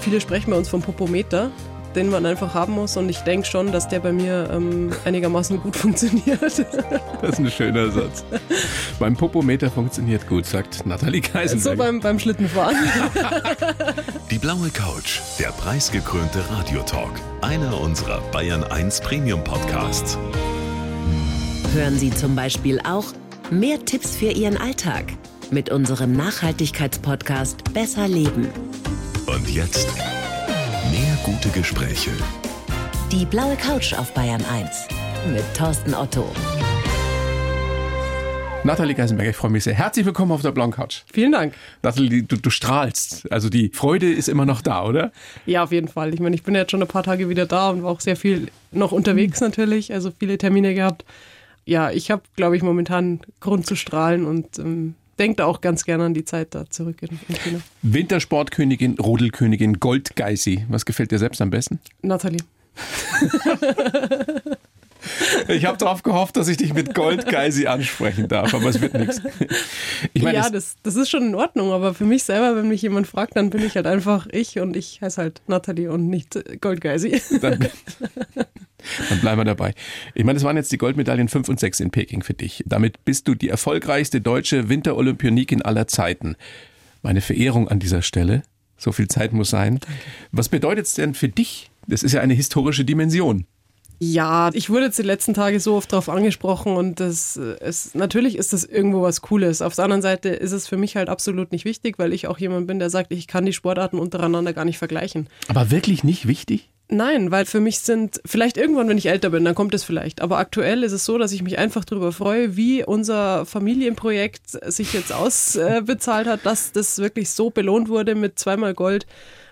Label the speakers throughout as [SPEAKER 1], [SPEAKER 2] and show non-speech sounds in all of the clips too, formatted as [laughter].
[SPEAKER 1] Viele sprechen bei uns vom Popometer, den man einfach haben muss. Und ich denke schon, dass der bei mir ähm, einigermaßen gut [laughs] funktioniert.
[SPEAKER 2] Das ist ein schöner Satz. beim Popometer funktioniert gut, sagt Nathalie Keisenberger.
[SPEAKER 1] So beim, beim Schlittenfahren. [laughs]
[SPEAKER 3] Die blaue Couch, der preisgekrönte Radiotalk. Einer unserer Bayern 1 Premium Podcasts.
[SPEAKER 4] Hören Sie zum Beispiel auch mehr Tipps für Ihren Alltag mit unserem Nachhaltigkeitspodcast Besser Leben.
[SPEAKER 3] Und jetzt mehr gute Gespräche.
[SPEAKER 4] Die blaue Couch auf Bayern 1 mit Thorsten Otto.
[SPEAKER 2] Nathalie Geisenberger, ich freue mich sehr. Herzlich willkommen auf der Blauen Couch.
[SPEAKER 1] Vielen Dank.
[SPEAKER 2] Nathalie, du, du strahlst. Also die Freude ist immer noch da, oder?
[SPEAKER 1] Ja, auf jeden Fall. Ich meine, ich bin jetzt schon ein paar Tage wieder da und war auch sehr viel noch unterwegs natürlich, also viele Termine gehabt. Ja, ich habe, glaube ich, momentan Grund zu strahlen und ähm, denke auch ganz gerne an die Zeit da zurück in, in China.
[SPEAKER 2] Wintersportkönigin, Rodelkönigin, Goldgeisi. Was gefällt dir selbst am besten?
[SPEAKER 1] Nathalie. [laughs]
[SPEAKER 2] Ich habe darauf gehofft, dass ich dich mit Goldgeisi ansprechen darf, aber es wird nichts.
[SPEAKER 1] Ich mein, ja, das, das ist schon in Ordnung, aber für mich selber, wenn mich jemand fragt, dann bin ich halt einfach ich und ich heiße halt Nathalie und nicht Goldgeisi.
[SPEAKER 2] Dann, [laughs] dann bleiben wir dabei. Ich meine, es waren jetzt die Goldmedaillen 5 und 6 in Peking für dich. Damit bist du die erfolgreichste deutsche Winterolympionikin aller Zeiten. Meine Verehrung an dieser Stelle. So viel Zeit muss sein. Danke. Was bedeutet es denn für dich? Das ist ja eine historische Dimension.
[SPEAKER 1] Ja, ich wurde jetzt die letzten Tage so oft darauf angesprochen und das ist, natürlich ist das irgendwo was Cooles. Auf der anderen Seite ist es für mich halt absolut nicht wichtig, weil ich auch jemand bin, der sagt, ich kann die Sportarten untereinander gar nicht vergleichen.
[SPEAKER 2] Aber wirklich nicht wichtig?
[SPEAKER 1] Nein, weil für mich sind, vielleicht irgendwann, wenn ich älter bin, dann kommt es vielleicht. Aber aktuell ist es so, dass ich mich einfach darüber freue, wie unser Familienprojekt sich jetzt ausbezahlt hat, dass das wirklich so belohnt wurde mit zweimal Gold.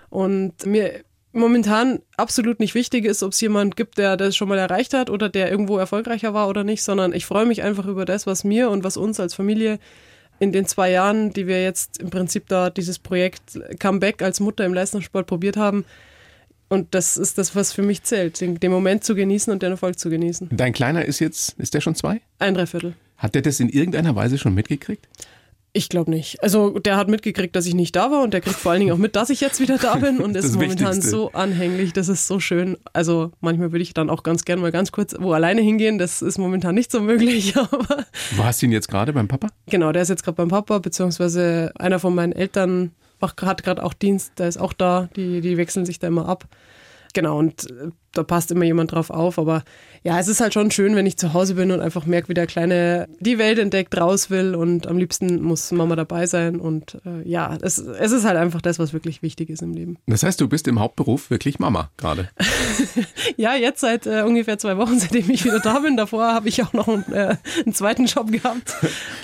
[SPEAKER 1] Und mir momentan absolut nicht wichtig ist, ob es jemand gibt, der das schon mal erreicht hat oder der irgendwo erfolgreicher war oder nicht, sondern ich freue mich einfach über das, was mir und was uns als Familie in den zwei Jahren, die wir jetzt im Prinzip da dieses Projekt Comeback als Mutter im Leistungssport probiert haben. Und das ist das, was für mich zählt, den, den Moment zu genießen und den Erfolg zu genießen.
[SPEAKER 2] Dein Kleiner ist jetzt, ist der schon zwei?
[SPEAKER 1] Ein Dreiviertel.
[SPEAKER 2] Hat der das in irgendeiner Weise schon mitgekriegt?
[SPEAKER 1] Ich glaube nicht. Also der hat mitgekriegt, dass ich nicht da war und der kriegt vor allen Dingen auch mit, dass ich jetzt wieder da [laughs] bin und ist momentan Wichtigste. so anhänglich. Das ist so schön. Also manchmal würde ich dann auch ganz gerne mal ganz kurz wo alleine hingehen. Das ist momentan nicht so möglich. [laughs] Aber
[SPEAKER 2] wo hast du ihn jetzt gerade beim Papa?
[SPEAKER 1] Genau, der ist jetzt gerade beim Papa, beziehungsweise einer von meinen Eltern hat gerade auch Dienst, der ist auch da. Die, die wechseln sich da immer ab. Genau, und äh, da passt immer jemand drauf auf. Aber ja, es ist halt schon schön, wenn ich zu Hause bin und einfach merke, wie der Kleine die Welt entdeckt, raus will und am liebsten muss Mama dabei sein. Und äh, ja, es, es ist halt einfach das, was wirklich wichtig ist im Leben.
[SPEAKER 2] Das heißt, du bist im Hauptberuf wirklich Mama gerade? [laughs]
[SPEAKER 1] ja, jetzt seit äh, ungefähr zwei Wochen, [laughs] seitdem ich wieder da bin. Davor habe ich auch noch einen, äh, einen zweiten Job gehabt.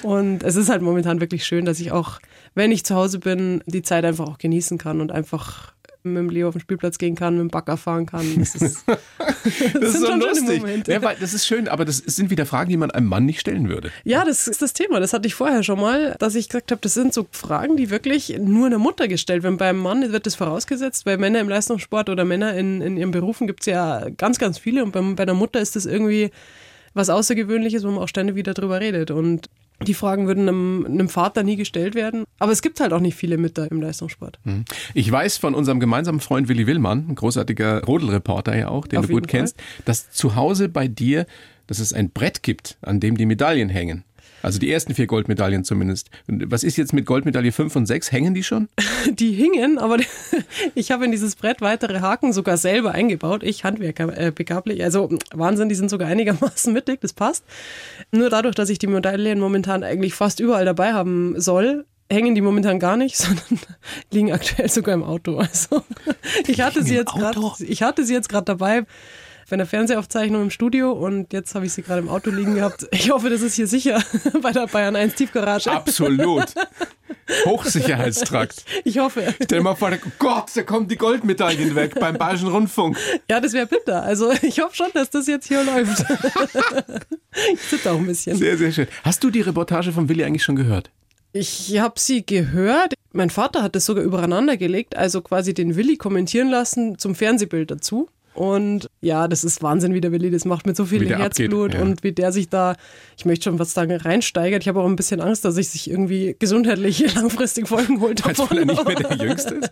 [SPEAKER 1] Und es ist halt momentan wirklich schön, dass ich auch, wenn ich zu Hause bin, die Zeit einfach auch genießen kann und einfach mit dem Leo auf den Spielplatz gehen kann, mit dem Bagger fahren kann. [laughs] Das ist, das
[SPEAKER 2] das ist so lustig. Ja, das ist schön, aber das sind wieder Fragen, die man einem Mann nicht stellen würde.
[SPEAKER 1] Ja, das ist das Thema. Das hatte ich vorher schon mal, dass ich gesagt habe, das sind so Fragen, die wirklich nur einer Mutter gestellt werden. Beim Mann wird das vorausgesetzt, weil Männer im Leistungssport oder Männer in, in ihren Berufen gibt es ja ganz, ganz viele und bei, bei der Mutter ist das irgendwie was Außergewöhnliches, wo man auch ständig wieder drüber redet. Und die Fragen würden einem, einem, Vater nie gestellt werden. Aber es gibt halt auch nicht viele Mütter im Leistungssport.
[SPEAKER 2] Hm. Ich weiß von unserem gemeinsamen Freund Willi Willmann, ein großartiger Rodelreporter ja auch, den Auf du gut kennst, dass zu Hause bei dir, dass es ein Brett gibt, an dem die Medaillen hängen. Also die ersten vier Goldmedaillen zumindest. Was ist jetzt mit Goldmedaille 5 und 6? Hängen die schon? [laughs]
[SPEAKER 1] Die hingen, aber [laughs] ich habe in dieses Brett weitere Haken sogar selber eingebaut. Ich Handwerker äh, begablich. Also Wahnsinn, die sind sogar einigermaßen [laughs] mittig, das passt. Nur dadurch, dass ich die Medaillen momentan eigentlich fast überall dabei haben soll, hängen die momentan gar nicht, sondern liegen aktuell sogar im Auto. Also ich hatte sie jetzt gerade, ich hatte sie jetzt gerade dabei bei einer Fernsehaufzeichnung im Studio und jetzt habe ich sie gerade im Auto liegen gehabt. Ich hoffe, das ist hier sicher [laughs] bei der Bayern 1 Tiefgarage.
[SPEAKER 2] Absolut. Hochsicherheitstrakt. [laughs]
[SPEAKER 1] Ich hoffe.
[SPEAKER 2] Stell dir mal vor, oh Gott, da kommen die Goldmedaillen weg beim Bayerischen Rundfunk.
[SPEAKER 1] Ja, das wäre bitter. Also ich hoffe schon, dass das jetzt hier läuft. [laughs] ich sitze auch ein bisschen.
[SPEAKER 2] Sehr, sehr schön. Hast du die Reportage von Willi eigentlich schon gehört?
[SPEAKER 1] Ich habe sie gehört. Mein Vater hat es sogar übereinander gelegt, also quasi den Willi kommentieren lassen zum Fernsehbild dazu. Und ja, das ist Wahnsinn, wie der Willi das macht mit so viel Herzblut abgeht, ja. und wie der sich da, ich möchte schon was sagen, reinsteigert. Ich habe auch ein bisschen Angst, dass ich sich irgendwie gesundheitlich [laughs] langfristig Folgen holt.
[SPEAKER 2] Weil er nicht mehr der [laughs] Jüngste ist.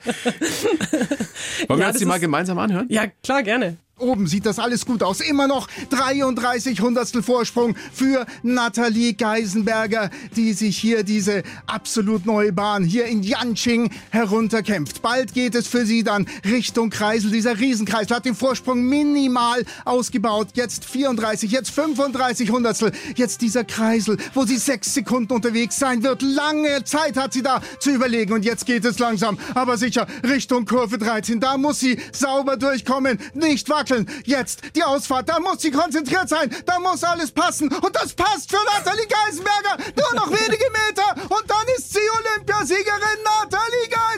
[SPEAKER 2] Wollen wir
[SPEAKER 1] Ja,
[SPEAKER 2] uns
[SPEAKER 1] das
[SPEAKER 2] die mal gemeinsam anhören?
[SPEAKER 1] Ja, klar, gerne.
[SPEAKER 5] Oben sieht das alles gut aus. Immer noch 33 Hundertstel Vorsprung für Nathalie Geisenberger, die sich hier diese absolut neue Bahn hier in Yanqing herunterkämpft. Bald geht es für sie dann Richtung Kreisel. Dieser Riesenkreisel hat den Vorsprung minimal ausgebaut. Jetzt 34, jetzt 35 Hundertstel. Jetzt dieser Kreisel, wo sie sechs Sekunden unterwegs sein wird. Lange Zeit hat sie da zu überlegen. Und jetzt geht es langsam, aber sicher Richtung Kurve 13. Da muss sie sauber durchkommen, nicht wackeln. Jetzt die Ausfahrt, da muss sie konzentriert sein. Da muss alles passen. Und das passt für Nathalie Geisenberger. Nur noch wenige Meter. Und dann ist sie Olympiasiegerin. Nathalie Geisenberger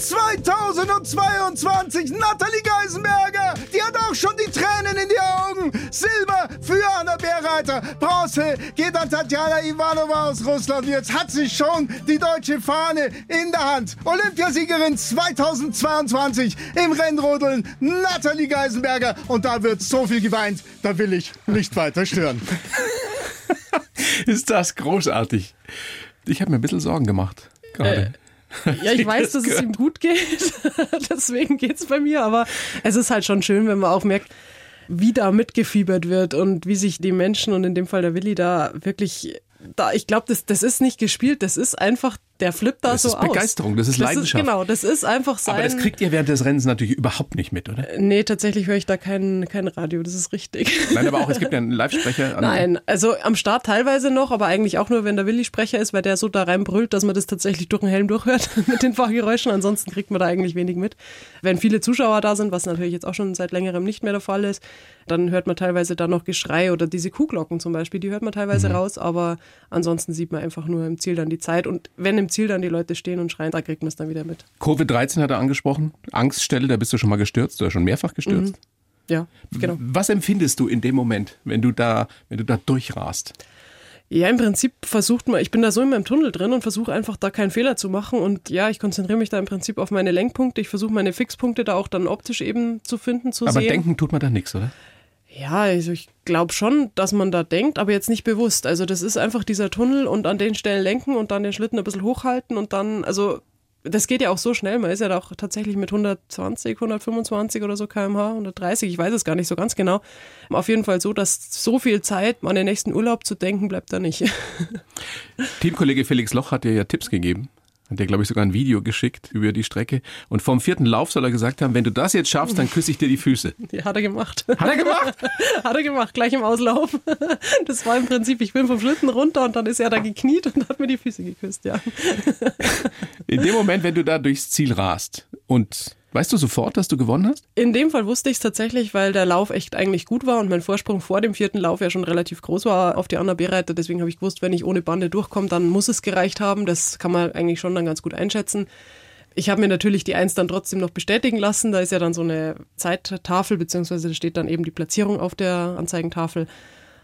[SPEAKER 5] 2022, Nathalie Geisenberger. Die hat auch schon die Tränen in die Augen. Silber für Anna Bärreiter. Bronze geht an Tatjana Ivanova aus Russland. Jetzt hat sie schon die deutsche Fahne in der Hand. Olympiasiegerin 2022 im Rennrodeln, Nathalie Geisenberger. Und da wird so viel geweint, da will ich nicht weiter stören. [laughs]
[SPEAKER 2] Ist das großartig. Ich habe mir ein bisschen Sorgen gemacht. Gerade. [laughs]
[SPEAKER 1] Ja, ich weiß, dass es ihm gut geht. [laughs] Deswegen geht's bei mir. Aber es ist halt schon schön, wenn man auch merkt, wie da mitgefiebert wird und wie sich die Menschen und in dem Fall der Willi da wirklich da, ich glaube, das, das ist nicht gespielt, das ist einfach, der flippt da
[SPEAKER 2] Das
[SPEAKER 1] so
[SPEAKER 2] ist
[SPEAKER 1] aus.
[SPEAKER 2] Begeisterung, das ist Leidenschaft.
[SPEAKER 1] genau, das ist einfach sein.
[SPEAKER 2] Aber das kriegt ihr während des Rennens natürlich überhaupt nicht mit, oder?
[SPEAKER 1] Nee, tatsächlich höre ich da kein, kein Radio, das ist richtig.
[SPEAKER 2] Nein, aber auch, es gibt ja [laughs] einen Live-Sprecher.
[SPEAKER 1] Nein, also am Start teilweise noch, aber eigentlich auch nur, wenn der Willi Sprecher ist, weil der so da reinbrüllt, dass man das tatsächlich durch den Helm durchhört [laughs] mit den Fahrgeräuschen. Ansonsten kriegt man da eigentlich wenig mit. Wenn viele Zuschauer da sind, was natürlich jetzt auch schon seit längerem nicht mehr der Fall ist, dann hört man teilweise da noch Geschrei oder diese Kuhglocken zum Beispiel, die hört man teilweise
[SPEAKER 2] Mhm.
[SPEAKER 1] raus, aber ansonsten sieht man einfach nur im Ziel dann die Zeit. Und wenn im Ziel dann die Leute stehen und schreien, da kriegt man es dann wieder mit.
[SPEAKER 2] Covid-13 hat er angesprochen. Angststelle, da bist du schon mal gestürzt oder schon mehrfach gestürzt.
[SPEAKER 1] Ja, genau.
[SPEAKER 2] Was empfindest du in dem Moment, wenn du da, wenn du da durchrast?
[SPEAKER 1] Ja, im Prinzip versucht man, ich bin da so in meinem Tunnel drin und versuche einfach da keinen Fehler zu machen. Und ja, ich konzentriere mich da im Prinzip auf meine Lenkpunkte. Ich versuche meine Fixpunkte da auch dann optisch eben zu finden, zu
[SPEAKER 2] Aber
[SPEAKER 1] sehen.
[SPEAKER 2] denken tut man da nichts, oder?
[SPEAKER 1] Ja, also ich glaube schon, dass man da denkt, aber jetzt nicht bewusst. Also das ist einfach dieser Tunnel und an den Stellen lenken und dann den Schlitten ein bisschen hochhalten und dann, also das geht ja auch so schnell. Man ist ja auch tatsächlich mit 120, 125 oder so kmh, 130, ich weiß es gar nicht so ganz genau. Auf jeden Fall so, dass so viel Zeit, an den nächsten Urlaub zu denken, bleibt da nicht. [laughs]
[SPEAKER 2] Teamkollege Felix Loch hat dir ja Tipps gegeben. Hat dir, glaube ich, sogar ein Video geschickt über die Strecke. Und vom vierten Lauf soll er gesagt haben, wenn du das jetzt schaffst, dann küsse ich dir die Füße. [laughs]
[SPEAKER 1] Ja, hat er gemacht.
[SPEAKER 2] Hat er gemacht? [laughs]
[SPEAKER 1] Hat er gemacht, gleich im Auslauf. [laughs] Das war im Prinzip, ich bin vom Schlitten runter und dann ist er da gekniet und hat mir die Füße geküsst, ja.
[SPEAKER 2] In dem Moment, wenn du da durchs Ziel rast und weißt du sofort, dass du gewonnen hast?
[SPEAKER 1] In dem Fall wusste ich es tatsächlich, weil der Lauf echt eigentlich gut war und mein Vorsprung vor dem vierten Lauf ja schon relativ groß war auf die Anna B-Reiter. Deswegen habe ich gewusst, wenn ich ohne Bande durchkomme, dann muss es gereicht haben. Das kann man eigentlich schon dann ganz gut einschätzen. Ich habe mir natürlich die Eins dann trotzdem noch bestätigen lassen. Da ist ja dann so eine Zeittafel, beziehungsweise da steht dann eben die Platzierung auf der Anzeigentafel.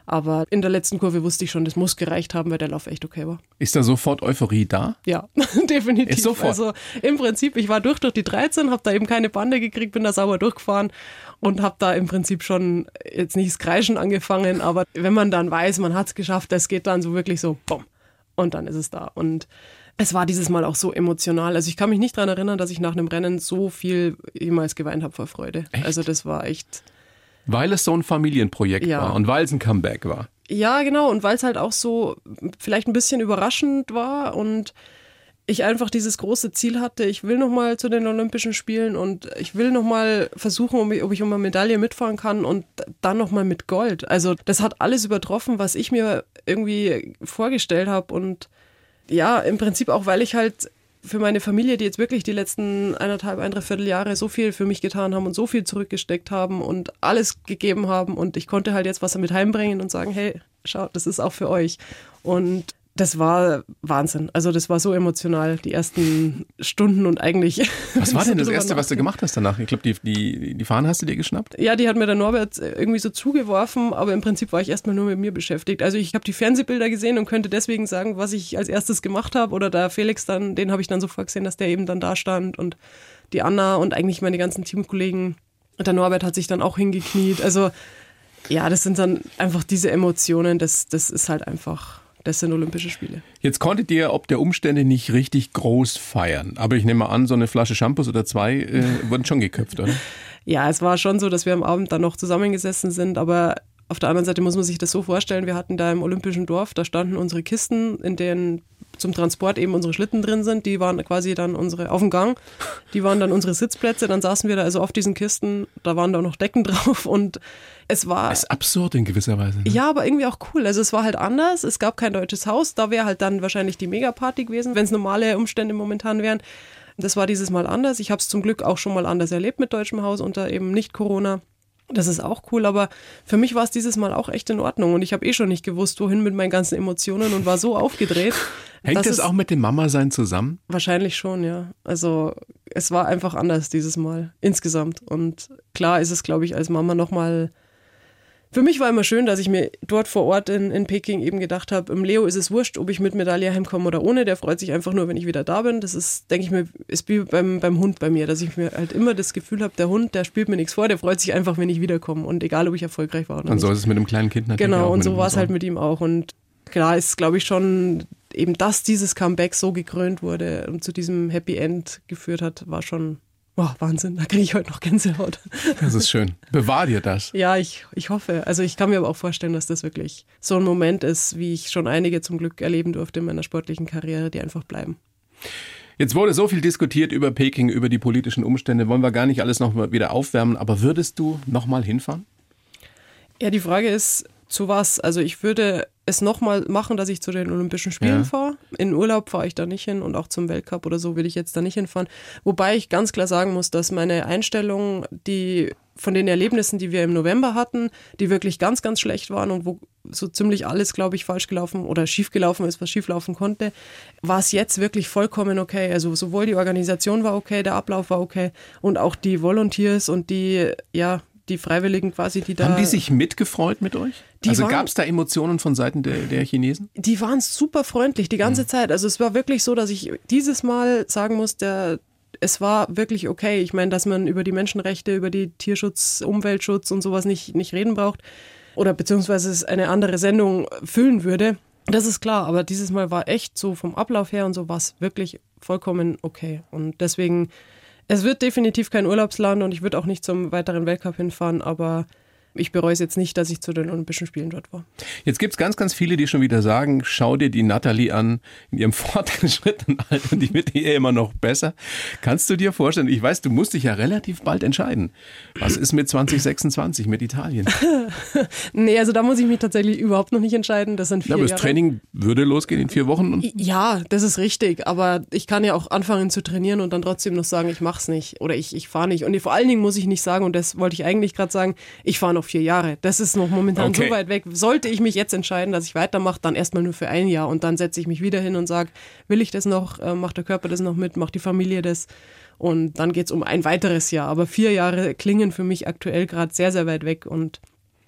[SPEAKER 1] Aber in der letzten Kurve wusste ich schon, das muss gereicht haben, weil der Lauf echt okay war.
[SPEAKER 2] Ist da sofort Euphorie da?
[SPEAKER 1] Ja, [laughs] definitiv.
[SPEAKER 2] Ist sofort.
[SPEAKER 1] Also im Prinzip, ich war durch durch die 13, habe da eben keine Bande gekriegt, bin da sauber durchgefahren und habe da im Prinzip schon jetzt nicht das Kreischen angefangen, aber wenn man dann weiß, man hat es geschafft, das geht dann so wirklich so, bumm, und dann ist es da. Und es war dieses Mal auch so emotional. Also ich kann mich nicht daran erinnern, dass ich nach einem Rennen so viel jemals geweint habe vor Freude. Also das war echt...
[SPEAKER 2] Weil es so ein Familienprojekt
[SPEAKER 1] Ja.
[SPEAKER 2] war und weil es ein Comeback war.
[SPEAKER 1] Ja, genau. Und weil es halt auch so vielleicht ein bisschen überraschend war und ich einfach dieses große Ziel hatte, ich will nochmal zu den Olympischen Spielen und ich will nochmal versuchen, ob ich, ob ich um eine Medaille mitfahren kann und dann nochmal mit Gold. Also das hat alles übertroffen, was ich mir irgendwie vorgestellt habe und ja, im Prinzip auch, weil ich halt für meine Familie, die jetzt wirklich die letzten eineinhalb, ein, dreiviertel Jahre so viel für mich getan haben und so viel zurückgesteckt haben und alles gegeben haben und ich konnte halt jetzt was damit heimbringen und sagen, hey, schaut, das ist auch für euch. Und das war Wahnsinn. Also das war so emotional, die ersten Stunden und eigentlich. [laughs]
[SPEAKER 2] Was war denn das Erste, was du gemacht hast danach? Ich glaube, die, die, die Fahne hast du dir geschnappt?
[SPEAKER 1] Ja, die hat mir der Norbert irgendwie so zugeworfen, aber im Prinzip war ich erstmal nur mit mir beschäftigt. Also ich habe die Fernsehbilder gesehen und könnte deswegen sagen, was ich als erstes gemacht habe. Oder der Felix dann, den habe ich dann sofort gesehen, dass der eben dann da stand und die Anna und eigentlich meine ganzen Teamkollegen. Und der Norbert hat sich dann auch hingekniet. Also ja, das sind dann einfach diese Emotionen, das, das ist halt einfach, das sind Olympische Spiele.
[SPEAKER 2] Jetzt konntet ihr ob der Umstände nicht richtig groß feiern. Aber ich nehme an, so eine Flasche Shampoos oder zwei äh, [laughs] wurden schon geköpft, oder?
[SPEAKER 1] Ja, es war schon so, dass wir am Abend dann noch zusammengesessen sind, aber auf der anderen Seite muss man sich das so vorstellen, wir hatten da im Olympischen Dorf, da standen unsere Kisten, in denen zum Transport eben unsere Schlitten drin sind, die waren quasi dann unsere auf dem Gang, die waren dann unsere Sitzplätze, dann saßen wir da also auf diesen Kisten, da waren da auch noch Decken [laughs] drauf und es war
[SPEAKER 2] Das ist absurd in gewisser Weise. Ne?
[SPEAKER 1] ja, aber irgendwie auch cool. Also es war halt anders. Es gab kein deutsches Haus. Da wäre halt dann wahrscheinlich die Megaparty gewesen, wenn es normale Umstände momentan wären. Das war dieses Mal anders. Ich habe es zum Glück auch schon mal anders erlebt mit deutschem Haus unter eben nicht Corona. Das ist auch cool, aber für mich war es dieses Mal auch echt in Ordnung und ich habe eh schon nicht gewusst, wohin mit meinen ganzen Emotionen und war so aufgedreht. [laughs]
[SPEAKER 2] Hängt das
[SPEAKER 1] es-
[SPEAKER 2] auch mit dem Mama-Sein zusammen?
[SPEAKER 1] Wahrscheinlich schon, ja. Also es war einfach anders dieses Mal insgesamt. Und klar ist es, glaube ich, als Mama nochmal. Für mich war immer schön, dass ich mir dort vor Ort in, in Peking eben gedacht habe, im Leo ist es wurscht, ob ich mit Medaille heimkomme oder ohne. Der freut sich einfach nur, wenn ich wieder da bin. Das ist, denke ich mir, ist wie beim, beim Hund bei mir, dass ich mir halt immer das Gefühl habe, der Hund, der spielt mir nichts vor, der freut sich einfach, wenn ich wiederkomme. Und egal, ob ich erfolgreich war oder
[SPEAKER 2] Und
[SPEAKER 1] nicht.
[SPEAKER 2] so ist es mit einem kleinen Kind natürlich
[SPEAKER 1] Genau,
[SPEAKER 2] auch.
[SPEAKER 1] und so war es halt mit ihm auch. Und klar ist, glaube ich, schon eben, dass dieses Comeback so gekrönt wurde und zu diesem Happy End geführt hat, war schon oh, Wahnsinn. Da kriege ich heute noch Gänsehaut.
[SPEAKER 2] Das ist schön. Bewahr dir das.
[SPEAKER 1] ja, ich, ich hoffe. Also ich kann mir aber auch vorstellen, dass das wirklich so ein Moment ist, wie ich schon einige zum Glück erleben durfte in meiner sportlichen Karriere, die einfach bleiben.
[SPEAKER 2] Jetzt wurde so viel diskutiert über Peking, über die politischen Umstände. Wollen wir gar nicht alles noch mal wieder aufwärmen. Aber würdest du noch mal hinfahren?
[SPEAKER 1] Ja, die Frage ist, zu was? Also ich würde es nochmal machen, dass ich zu den Olympischen Spielen
[SPEAKER 2] Ja.
[SPEAKER 1] fahre. In Urlaub fahre ich da nicht hin und auch zum Weltcup oder so will ich jetzt da nicht hinfahren. Wobei ich ganz klar sagen muss, dass meine Einstellung, die von den Erlebnissen, die wir im November hatten, die wirklich ganz, ganz schlecht waren und wo so ziemlich alles, glaube ich, falsch gelaufen oder schief gelaufen ist, was schief laufen konnte, war es jetzt wirklich vollkommen okay. Also sowohl die Organisation war okay, der Ablauf war okay und auch die Volunteers und die, ja, die Freiwilligen quasi, die da.
[SPEAKER 2] Haben die sich mitgefreut mit euch?
[SPEAKER 1] Die
[SPEAKER 2] also gab es da Emotionen von Seiten der, der Chinesen?
[SPEAKER 1] die waren super freundlich die ganze Zeit. Also es war wirklich so, dass ich dieses Mal sagen muss, der, es war wirklich okay. Ich meine, dass man über die Menschenrechte, über die Tierschutz, Umweltschutz und sowas nicht, nicht reden braucht oder beziehungsweise es eine andere Sendung füllen würde. Das ist klar, aber dieses Mal war echt so vom Ablauf her und so war es wirklich vollkommen okay. Und deswegen, es wird definitiv kein Urlaubsland und ich würde auch nicht zum weiteren Weltcup hinfahren, aber ich bereue es jetzt nicht, dass ich zu den Olympischen Spielen dort war.
[SPEAKER 2] Jetzt gibt's ganz, ganz viele, die schon wieder sagen, schau dir die Natalie an, in ihrem [laughs] fortgeschrittenen Alter, die wird eher immer noch besser. Kannst du dir vorstellen, ich weiß, du musst dich ja relativ bald entscheiden. Was ist mit 2026, mit Italien? [laughs]
[SPEAKER 1] Nee, also da muss ich mich tatsächlich überhaupt noch nicht entscheiden. Das sind vier
[SPEAKER 2] Ja, aber das
[SPEAKER 1] Jahre.
[SPEAKER 2] Training würde losgehen in vier Wochen.
[SPEAKER 1] Ja, das ist richtig, aber ich kann ja auch anfangen zu trainieren und dann trotzdem noch sagen, ich mach's nicht oder ich, ich fahre nicht. Und vor allen Dingen muss ich nicht sagen, und das wollte ich eigentlich gerade sagen, ich fahre noch vier Jahre. Das ist noch momentan
[SPEAKER 2] Okay.
[SPEAKER 1] so weit weg. Sollte ich mich jetzt entscheiden, dass ich weitermache, dann erstmal nur für ein Jahr und dann setze ich mich wieder hin und sage, will ich das noch, äh, macht der Körper das noch mit, macht die Familie das und dann geht's um ein weiteres Jahr. Aber vier Jahre klingen für mich aktuell gerade sehr, sehr weit weg und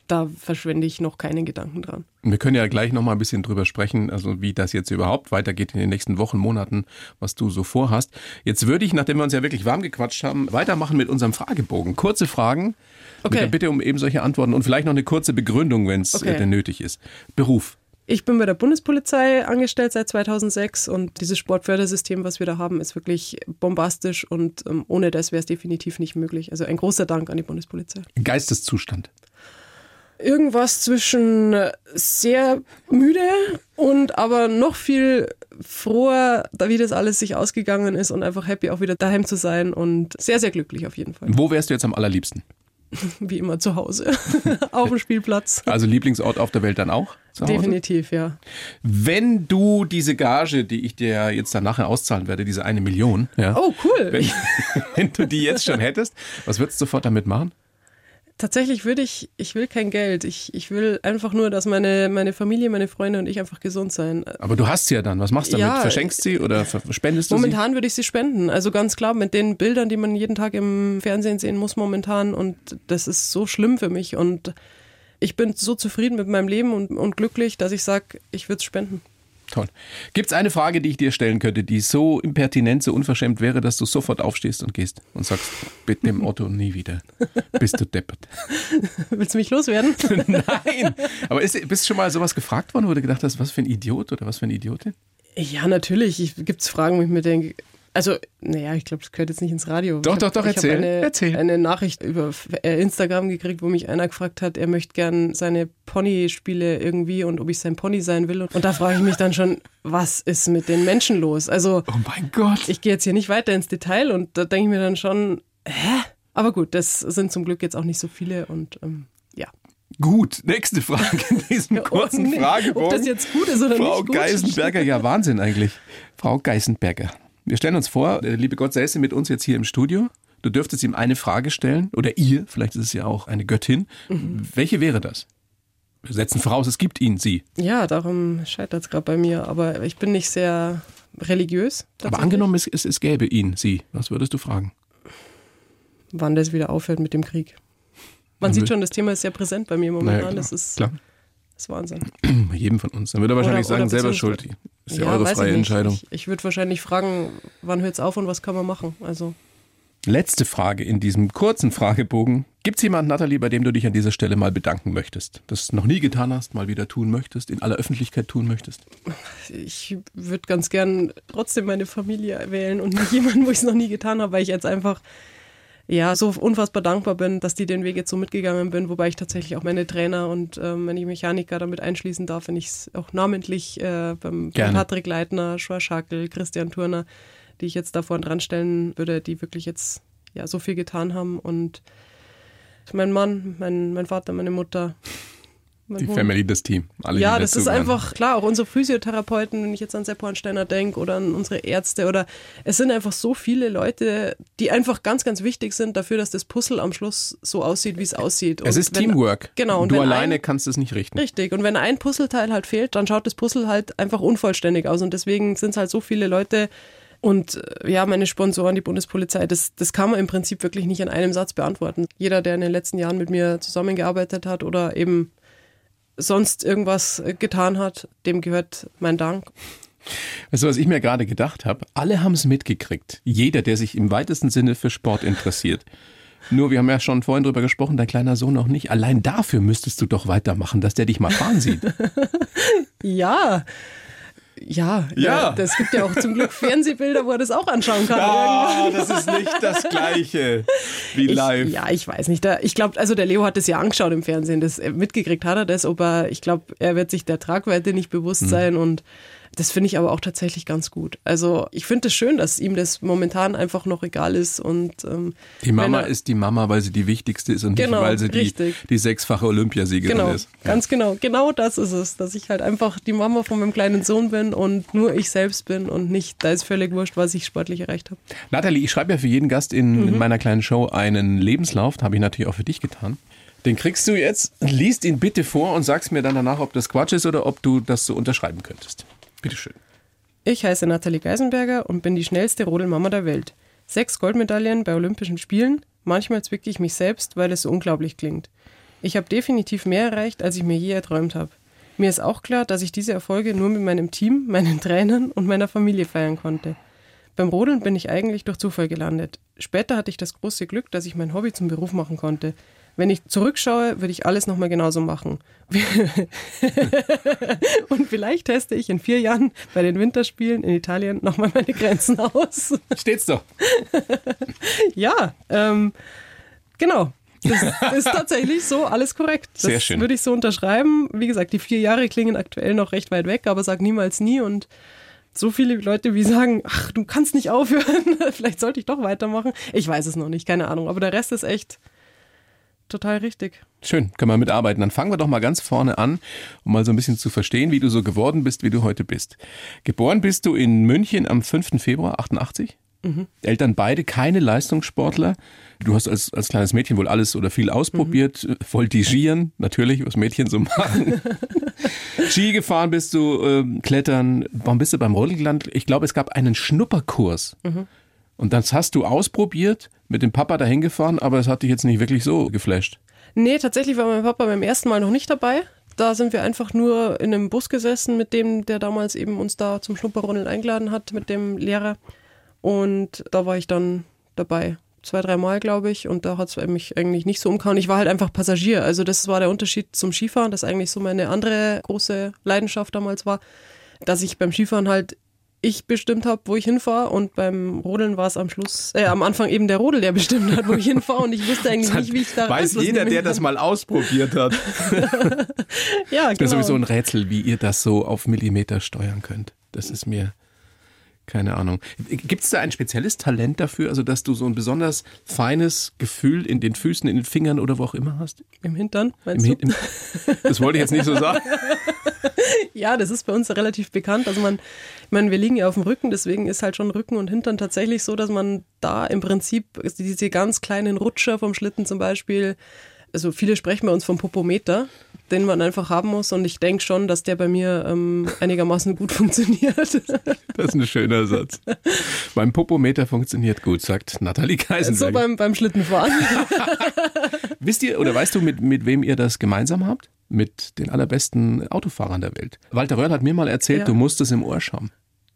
[SPEAKER 1] da verschwende ich noch keine Gedanken dran.
[SPEAKER 2] wir können ja gleich noch mal ein bisschen drüber sprechen, also wie das jetzt überhaupt weitergeht in den nächsten Wochen, Monaten, was du so vorhast. Jetzt würde ich, nachdem wir uns ja wirklich warm gequatscht haben, weitermachen mit unserem Fragebogen. Kurze Fragen mit
[SPEAKER 1] Okay.
[SPEAKER 2] der Bitte um eben solche Antworten und vielleicht noch eine kurze Begründung, wenn es
[SPEAKER 1] Okay.
[SPEAKER 2] äh, denn nötig ist. Beruf.
[SPEAKER 1] Ich bin bei der Bundespolizei angestellt seit 2006 und dieses Sportfördersystem, was wir da haben, ist wirklich bombastisch und ähm, ohne das wäre es definitiv nicht möglich. Also ein großer Dank an die Bundespolizei.
[SPEAKER 2] Geisteszustand.
[SPEAKER 1] Irgendwas zwischen sehr müde und aber noch viel froher, da wie das alles sich ausgegangen ist und einfach happy auch wieder daheim zu sein und sehr, sehr glücklich auf jeden Fall.
[SPEAKER 2] Wo wärst du jetzt am allerliebsten? [laughs]
[SPEAKER 1] Wie immer zu Hause, [laughs] auf dem Spielplatz.
[SPEAKER 2] Also Lieblingsort auf der Welt dann auch?
[SPEAKER 1] Definitiv, ja.
[SPEAKER 2] Wenn du diese Gage, die ich dir jetzt dann nachher auszahlen werde, diese eine Million, ja,
[SPEAKER 1] Oh, cool.
[SPEAKER 2] wenn, [laughs] wenn du die jetzt schon hättest, was würdest du sofort damit machen?
[SPEAKER 1] Tatsächlich würde ich, ich will kein Geld. Ich, ich will einfach nur, dass meine, meine Familie, meine Freunde und ich einfach gesund sein.
[SPEAKER 2] Aber du hast sie ja dann. Was machst du damit?
[SPEAKER 1] Ja,
[SPEAKER 2] Verschenkst sie oder spendest du
[SPEAKER 1] Momentan würde ich sie spenden. Also ganz klar mit den Bildern, die man jeden Tag im Fernsehen sehen muss momentan. Und das ist so schlimm für mich. Und ich bin so zufrieden mit meinem Leben und, und glücklich, dass ich sage, ich würde es spenden.
[SPEAKER 2] Toll. Gibt es eine Frage, die ich dir stellen könnte, die so impertinent, so unverschämt wäre, dass du sofort aufstehst und gehst und sagst, bitte dem Otto nie wieder. Bist du deppert. [laughs]
[SPEAKER 1] Willst du mich loswerden? [laughs]
[SPEAKER 2] Nein. Aber ist, bist du schon mal sowas gefragt worden, wo du gedacht hast, was für ein Idiot oder was für eine Idiotin?
[SPEAKER 1] Ja, natürlich. Gibt es Fragen, wo ich mir denke, also, naja, ich glaube, das gehört jetzt nicht ins Radio.
[SPEAKER 2] Doch,
[SPEAKER 1] ich
[SPEAKER 2] doch, doch,
[SPEAKER 1] ich
[SPEAKER 2] erzähl,
[SPEAKER 1] Hab eine,
[SPEAKER 2] erzähl.
[SPEAKER 1] eine Nachricht über äh, Instagram gekriegt, wo mich einer gefragt hat, er möchte gern seine Pony-Spiele irgendwie und ob ich sein Pony sein will. Und da frage ich mich dann schon, was ist mit den Menschen los? Also,
[SPEAKER 2] Oh mein Gott.
[SPEAKER 1] ich gehe jetzt hier nicht weiter ins Detail und da denke ich mir dann schon, hä? Aber gut, das sind zum Glück jetzt auch nicht so viele und ähm, ja.
[SPEAKER 2] Gut, nächste Frage in diesem [laughs] kurzen
[SPEAKER 1] Und nee,
[SPEAKER 2] Fragebogen.
[SPEAKER 1] Ob das jetzt gut ist oder
[SPEAKER 2] Frau
[SPEAKER 1] nicht gut.
[SPEAKER 2] Geisenberger, ja Wahnsinn eigentlich. Frau Geisenberger. Wir stellen uns vor, der liebe Gott säße mit uns jetzt hier im Studio. Du dürftest ihm eine Frage stellen oder ihr, vielleicht ist es ja auch eine Göttin.
[SPEAKER 1] Mhm.
[SPEAKER 2] Welche wäre das? Wir setzen voraus, es gibt ihn, sie.
[SPEAKER 1] Ja, darum scheitert es gerade bei mir. Aber ich bin nicht sehr religiös.
[SPEAKER 2] Aber angenommen, es, es, es gäbe ihn, sie. Was würdest du fragen?
[SPEAKER 1] wann das wieder aufhört mit dem Krieg. Man sieht schon, das Thema ist sehr präsent bei mir momentan.
[SPEAKER 2] Naja,
[SPEAKER 1] das ist,
[SPEAKER 2] Klar.
[SPEAKER 1] Das ist Wahnsinn.
[SPEAKER 2] Bei jedem von uns. Dann würde er wahrscheinlich
[SPEAKER 1] Oder-
[SPEAKER 2] sagen,
[SPEAKER 1] oder
[SPEAKER 2] selber schuld. Ist ja, eure
[SPEAKER 1] weiß
[SPEAKER 2] freie
[SPEAKER 1] ich.
[SPEAKER 2] Entscheidung.
[SPEAKER 1] Ich, ich würde wahrscheinlich fragen, wann hört es auf und was kann man machen? Also,
[SPEAKER 2] Letzte Frage in diesem kurzen Fragebogen. Gibt es jemanden, Nathalie, bei dem du dich an dieser Stelle mal bedanken möchtest? Das noch nie getan hast, mal wieder tun möchtest, in aller Öffentlichkeit tun möchtest?
[SPEAKER 1] ich würde ganz gern trotzdem meine Familie wählen und nicht jemanden, wo ich es noch nie getan habe, weil ich jetzt einfach ja so unfassbar dankbar bin, dass die den Weg jetzt so mitgegangen bin, wobei ich tatsächlich auch meine Trainer und ähm, meine Mechaniker damit einschließen darf, wenn ich es auch namentlich äh, beim, beim. Patrick Leitner, Schwar Schakel, Christian Turner, die ich jetzt da vorne dran stellen würde, die wirklich jetzt ja so viel getan haben und mein Mann, mein, mein Vater, meine Mutter.
[SPEAKER 2] Die
[SPEAKER 1] Hund.
[SPEAKER 2] Family, das Team. Alle,
[SPEAKER 1] Ja, das ist
[SPEAKER 2] dazugehören.
[SPEAKER 1] einfach klar, auch unsere Physiotherapeuten, wenn ich jetzt an Sepp Hornsteiner denke oder an unsere Ärzte oder es sind einfach so viele Leute, die einfach ganz, ganz wichtig sind dafür, dass das Puzzle am Schluss so aussieht, wie es aussieht.
[SPEAKER 2] Es
[SPEAKER 1] Und
[SPEAKER 2] ist
[SPEAKER 1] wenn-
[SPEAKER 2] Teamwork.
[SPEAKER 1] Genau. Und
[SPEAKER 2] du alleine
[SPEAKER 1] ein,
[SPEAKER 2] kannst es nicht richten.
[SPEAKER 1] Richtig. Und wenn ein Puzzleteil halt fehlt, dann schaut das Puzzle halt einfach unvollständig aus. Und deswegen sind es halt so viele Leute. Und äh, ja, meine Sponsoren, die Bundespolizei, das, das kann man im Prinzip wirklich nicht in einem Satz beantworten. Jeder, der in den letzten Jahren mit mir zusammengearbeitet hat oder eben sonst irgendwas äh, getan hat, dem gehört mein Dank.
[SPEAKER 2] Weißt du, was ich mir gerade gedacht habe? Alle haben es mitgekriegt. Jeder, der sich im weitesten Sinne für Sport interessiert. Nur, wir haben ja schon vorhin drüber gesprochen, dein kleiner Sohn noch nicht. Allein dafür müsstest du doch weitermachen, dass der dich mal fahren sieht. [laughs]
[SPEAKER 1] Ja. Ja,
[SPEAKER 2] Ja.
[SPEAKER 1] Das gibt ja auch zum Glück Fernsehbilder, wo er das auch anschauen kann. [laughs]
[SPEAKER 2] Ah, das ist nicht das Gleiche wie live.
[SPEAKER 1] Ich, ja, ich weiß nicht. Da, ich glaube, also der Leo hat das ja angeschaut im Fernsehen. Das, äh, mitgekriegt hat er das, aber ich glaube, er wird sich der Tragweite nicht bewusst
[SPEAKER 2] Hm.
[SPEAKER 1] sein und das finde ich aber auch tatsächlich ganz gut. Also ich finde es schön, dass ihm das momentan einfach noch egal ist und ähm,
[SPEAKER 2] Die Mama ist die Mama, weil sie die wichtigste ist und
[SPEAKER 1] Genau,
[SPEAKER 2] nicht, weil sie die,
[SPEAKER 1] richtig.
[SPEAKER 2] die sechsfache Olympiasiegerin
[SPEAKER 1] Genau,
[SPEAKER 2] ist.
[SPEAKER 1] ganz genau. Genau das ist es, dass ich halt einfach die Mama von meinem kleinen Sohn bin und nur ich selbst bin und nicht, da ist völlig wurscht, was ich sportlich erreicht habe.
[SPEAKER 2] Nathalie, ich schreibe ja für jeden Gast in,
[SPEAKER 1] Mhm.
[SPEAKER 2] in meiner kleinen Show einen Lebenslauf. Habe ich natürlich auch für dich getan. Den kriegst du jetzt. Liest ihn bitte vor und sagst mir dann danach, ob das Quatsch ist oder ob du das so unterschreiben könntest. Bitteschön.
[SPEAKER 1] Ich heiße Nathalie Geisenberger und bin die schnellste Rodelmama der Welt. Sechs Goldmedaillen bei Olympischen Spielen. Manchmal zwicke ich mich selbst, weil es so unglaublich klingt. Ich habe definitiv mehr erreicht, als ich mir je erträumt habe. Mir ist auch klar, dass ich diese Erfolge nur mit meinem Team, meinen [laughs] Trainern und meiner Familie feiern konnte. Beim Rodeln bin ich eigentlich durch Zufall gelandet. Später hatte ich das große Glück, dass ich mein Hobby zum Beruf machen konnte. Wenn ich zurückschaue, würde ich alles nochmal genauso machen. [laughs] Und vielleicht teste ich in vier Jahren bei den Winterspielen in Italien nochmal meine Grenzen aus. [laughs]
[SPEAKER 2] Steht's doch. [laughs]
[SPEAKER 1] ja, ähm, genau. Das, ist tatsächlich so, alles korrekt. Das
[SPEAKER 2] Sehr schön.
[SPEAKER 1] würde ich so unterschreiben. Wie gesagt, die vier Jahre klingen aktuell noch recht weit weg, aber sag niemals nie. Und so viele Leute, wie sagen, ach, du kannst nicht aufhören, vielleicht sollte ich doch weitermachen. Ich weiß es noch nicht, keine Ahnung. Aber der Rest ist echt total richtig.
[SPEAKER 2] Schön, können wir mitarbeiten. Dann fangen wir doch mal ganz vorne an, um mal so ein bisschen zu verstehen, wie du so geworden bist, wie du heute bist. Geboren bist du in München am 5. Februar 88. Eltern beide keine Leistungssportler. Du hast als, als kleines Mädchen wohl alles oder viel ausprobiert. Voltigieren, natürlich, was Mädchen so machen. [laughs] Ski gefahren bist du, ähm, Klettern. Warum bist du beim Rodeln gelandet? Ich glaube, es gab einen Schnupperkurs. Und das hast du ausprobiert, mit dem Papa dahin gefahren, aber es hat dich jetzt nicht wirklich so geflasht.
[SPEAKER 1] Nee, tatsächlich war mein Papa beim ersten Mal noch nicht dabei. da sind wir einfach nur in einem Bus gesessen mit dem, der damals eben uns da zum Schnupperrodeln eingeladen hat, mit dem Lehrer. Und da war ich dann dabei. Zwei, dreimal, glaube ich. Und da hat es mich eigentlich nicht so umgehauen. Ich war halt einfach Passagier. Also das war der Unterschied zum Skifahren, das eigentlich so meine andere große Leidenschaft damals war, dass ich beim Skifahren halt ich bestimmt habe, wo ich hinfahre und beim Rodeln war es am Schluss, äh, am Anfang eben der Rodel, der [laughs] bestimmt hat, wo ich hinfahre und ich wusste eigentlich nicht, wie ich da
[SPEAKER 2] Weiß jeder, der das mal [laughs] ausprobiert hat.
[SPEAKER 1] ja, genau.
[SPEAKER 2] Das ist sowieso ein Rätsel, wie ihr das so auf Millimeter steuern könnt. Das ist mir keine Ahnung. Gibt es da ein spezielles Talent dafür, also dass du so ein besonders feines Gefühl in den Füßen, in den Fingern oder wo auch immer hast?
[SPEAKER 1] Im Hintern,
[SPEAKER 2] meinst Im, du? Im, das wollte ich jetzt nicht so sagen. [laughs]
[SPEAKER 1] ja, das ist bei uns relativ bekannt. Also man, ich meine, wir liegen ja auf dem Rücken, deswegen ist halt schon Rücken und Hintern tatsächlich so, dass man da im Prinzip diese ganz kleinen Rutscher vom Schlitten zum Beispiel also viele sprechen bei uns vom Popometer, den man einfach haben muss und ich denke schon, dass der bei mir ähm, einigermaßen gut [laughs] funktioniert.
[SPEAKER 2] Das ist ein schöner Satz. Beim Popometer funktioniert gut, sagt Nathalie Keisenberg.
[SPEAKER 1] So beim, beim Schlittenfahren. [laughs]
[SPEAKER 2] Wisst ihr oder weißt du, mit, mit wem ihr das gemeinsam habt? Mit den allerbesten Autofahrern der Welt. Walter Röhrl hat mir mal erzählt, ja. du musst es im Ohr schauen.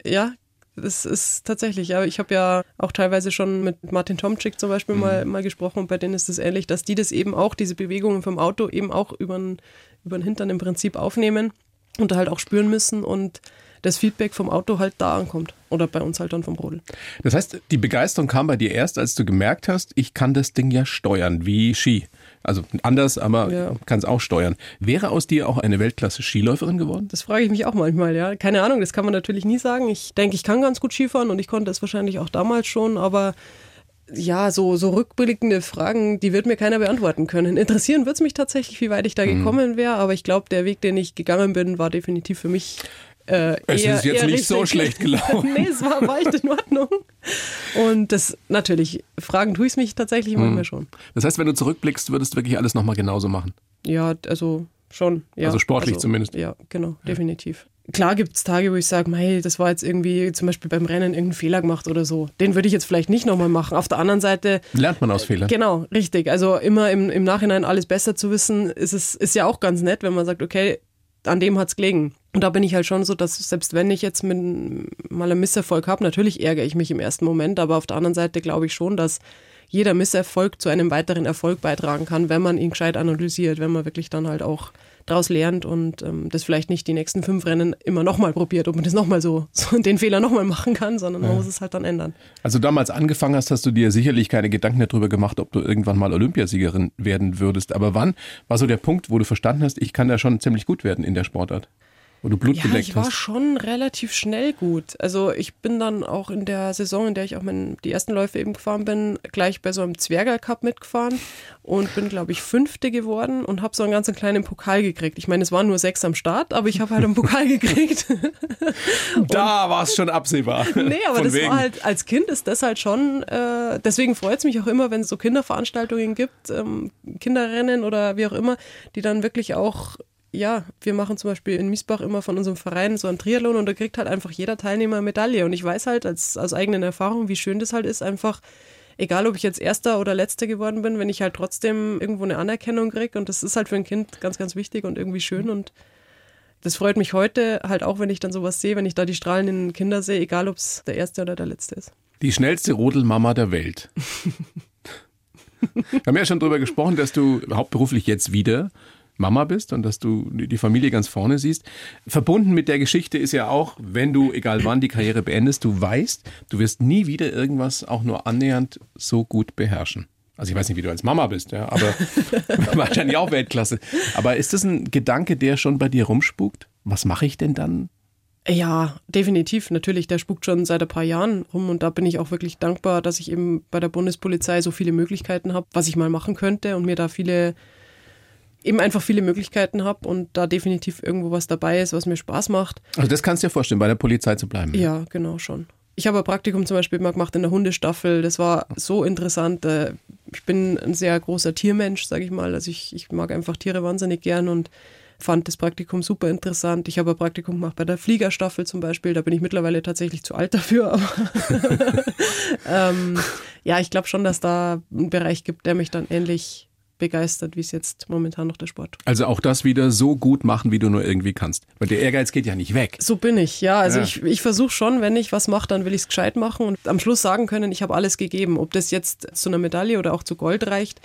[SPEAKER 1] Ja, das ist tatsächlich, ja. Ich habe ja auch teilweise schon mit Martin Tomczyk zum Beispiel mhm. mal, mal gesprochen und bei denen ist es ähnlich, dass die das eben auch, diese Bewegungen vom Auto eben auch über den Hintern im Prinzip aufnehmen und da halt auch spüren müssen und das Feedback vom Auto halt da ankommt. Oder bei uns halt dann vom Rodel.
[SPEAKER 2] Das heißt, die Begeisterung kam bei dir erst, als du gemerkt hast, ich kann das Ding ja steuern, wie Ski. Also anders, aber ja. kann es auch steuern. Wäre aus dir auch eine Weltklasse-Skiläuferin geworden?
[SPEAKER 1] Das frage ich mich auch manchmal, ja. Keine Ahnung, das kann man natürlich nie sagen. Ich denke, ich kann ganz gut Skifahren und ich konnte es wahrscheinlich auch damals schon, aber ja, so, so rückblickende Fragen, die wird mir keiner beantworten können. Interessieren wird es mich tatsächlich, wie weit ich da mhm. gekommen wäre, aber ich glaube, der Weg, den ich gegangen bin, war definitiv für mich äh,
[SPEAKER 2] es
[SPEAKER 1] eher,
[SPEAKER 2] ist jetzt nicht richtig. so schlecht gelaufen. [laughs]
[SPEAKER 1] nee, es war, war echt in Ordnung. Und das natürlich, fragen tue ich es mich tatsächlich manchmal hm. schon.
[SPEAKER 2] Das heißt, wenn du zurückblickst, würdest du wirklich alles nochmal genauso machen?
[SPEAKER 1] Ja, also schon. Ja.
[SPEAKER 2] Also sportlich
[SPEAKER 1] also,
[SPEAKER 2] zumindest.
[SPEAKER 1] Ja, genau, definitiv. Klar gibt es Tage, wo ich sage, hey, das war jetzt irgendwie zum Beispiel beim Rennen irgendein Fehler gemacht oder so. Den würde ich jetzt vielleicht nicht nochmal machen. Auf der anderen Seite.
[SPEAKER 2] Lernt man aus Fehlern.
[SPEAKER 1] Genau, richtig. Also immer im, im Nachhinein alles besser zu wissen, ist es ist ja auch ganz nett, wenn man sagt, okay, an dem hat es gelegen. Und da bin ich halt schon so, dass selbst wenn ich jetzt mit, mal einen Misserfolg habe, natürlich ärgere ich mich im ersten Moment, aber auf der anderen Seite glaube ich schon, dass jeder Misserfolg zu einem weiteren Erfolg beitragen kann, wenn man ihn gescheit analysiert, wenn man wirklich dann halt auch daraus lernt und ähm, das vielleicht nicht die nächsten fünf Rennen immer nochmal probiert, ob man das nochmal so, [laughs] so den Fehler nochmal machen kann, sondern man ja. muss es halt dann ändern.
[SPEAKER 2] Also damals angefangen hast, hast du dir sicherlich keine Gedanken darüber gemacht, ob du irgendwann mal Olympiasiegerin werden würdest. Aber wann war so der Punkt, wo du verstanden hast, ich kann da schon ziemlich gut werden in der Sportart? Wo du Blut
[SPEAKER 1] ja, ich war schon relativ schnell gut. Also ich bin dann auch in der Saison, in der ich auch mein, die ersten Läufe eben gefahren bin, gleich bei so einem Zwerger Cup mitgefahren und bin, glaube ich, Fünfte geworden und habe so einen ganz kleinen Pokal gekriegt. Ich meine, es waren nur sechs am Start, aber ich habe halt einen Pokal [laughs] gekriegt. [laughs]
[SPEAKER 2] da war es schon absehbar. [laughs]
[SPEAKER 1] Nee, aber Von das wegen. war halt, als Kind ist das halt schon, äh, deswegen freut es mich auch immer, wenn es so Kinderveranstaltungen gibt, ähm, Kinderrennen oder wie auch immer, die dann wirklich auch ja, wir machen zum Beispiel in Miesbach immer von unserem Verein so ein Triathlon und da kriegt halt einfach jeder Teilnehmer eine Medaille. Und ich weiß halt als, aus eigenen Erfahrungen, wie schön das halt ist, einfach, egal ob ich jetzt Erster oder Letzter geworden bin, wenn ich halt trotzdem irgendwo eine Anerkennung kriege. Und das ist halt für ein Kind ganz, ganz wichtig und irgendwie schön. Und das freut mich heute halt auch, wenn ich dann sowas sehe, wenn ich da die strahlenden Kinder sehe, egal ob es der Erste oder der Letzte ist.
[SPEAKER 2] Die schnellste Rodelmama der Welt. [laughs] Wir haben ja schon darüber gesprochen, dass du hauptberuflich jetzt wieder Mama bist und dass du die Familie ganz vorne siehst. Verbunden mit der Geschichte ist ja auch, wenn du, egal wann, die Karriere beendest, du weißt, du wirst nie wieder irgendwas auch nur annähernd so gut beherrschen. Also ich weiß nicht, wie du als Mama bist, ja, aber [laughs] [laughs] wahrscheinlich auch Weltklasse. Aber ist das ein Gedanke, der schon bei dir rumspukt? Was mache ich denn dann?
[SPEAKER 1] Ja, definitiv. Natürlich, der spukt schon seit ein paar Jahren rum und da bin ich auch wirklich dankbar, dass ich eben bei der Bundespolizei so viele Möglichkeiten habe, was ich mal machen könnte und mir da viele eben einfach viele Möglichkeiten habe und da definitiv irgendwo was dabei ist, was mir Spaß macht.
[SPEAKER 2] Also das kannst du dir vorstellen, bei der Polizei zu bleiben.
[SPEAKER 1] Ja, genau schon. Ich habe ein Praktikum zum Beispiel mal gemacht in der Hundestaffel. Das war so interessant. Äh, ich bin ein sehr großer Tiermensch, sage ich mal. Also ich, ich mag einfach Tiere wahnsinnig gern und fand das Praktikum super interessant. Ich habe ein Praktikum gemacht bei der Fliegerstaffel zum Beispiel. Da bin ich mittlerweile tatsächlich zu alt dafür. [laughs] [laughs] ähm, ja, ich glaube schon, dass da einen Bereich gibt, der mich dann ähnlich begeistert, wie es jetzt momentan noch der Sport.
[SPEAKER 2] Also auch das wieder so gut machen, wie du nur irgendwie kannst. Weil der Ehrgeiz geht ja nicht weg.
[SPEAKER 1] So bin ich, ja. Also
[SPEAKER 2] Ja.
[SPEAKER 1] ich, ich versuche schon, wenn ich was mache, dann will ich es gescheit machen und am Schluss sagen können, ich habe alles gegeben. Ob das jetzt zu einer Medaille oder auch zu Gold reicht.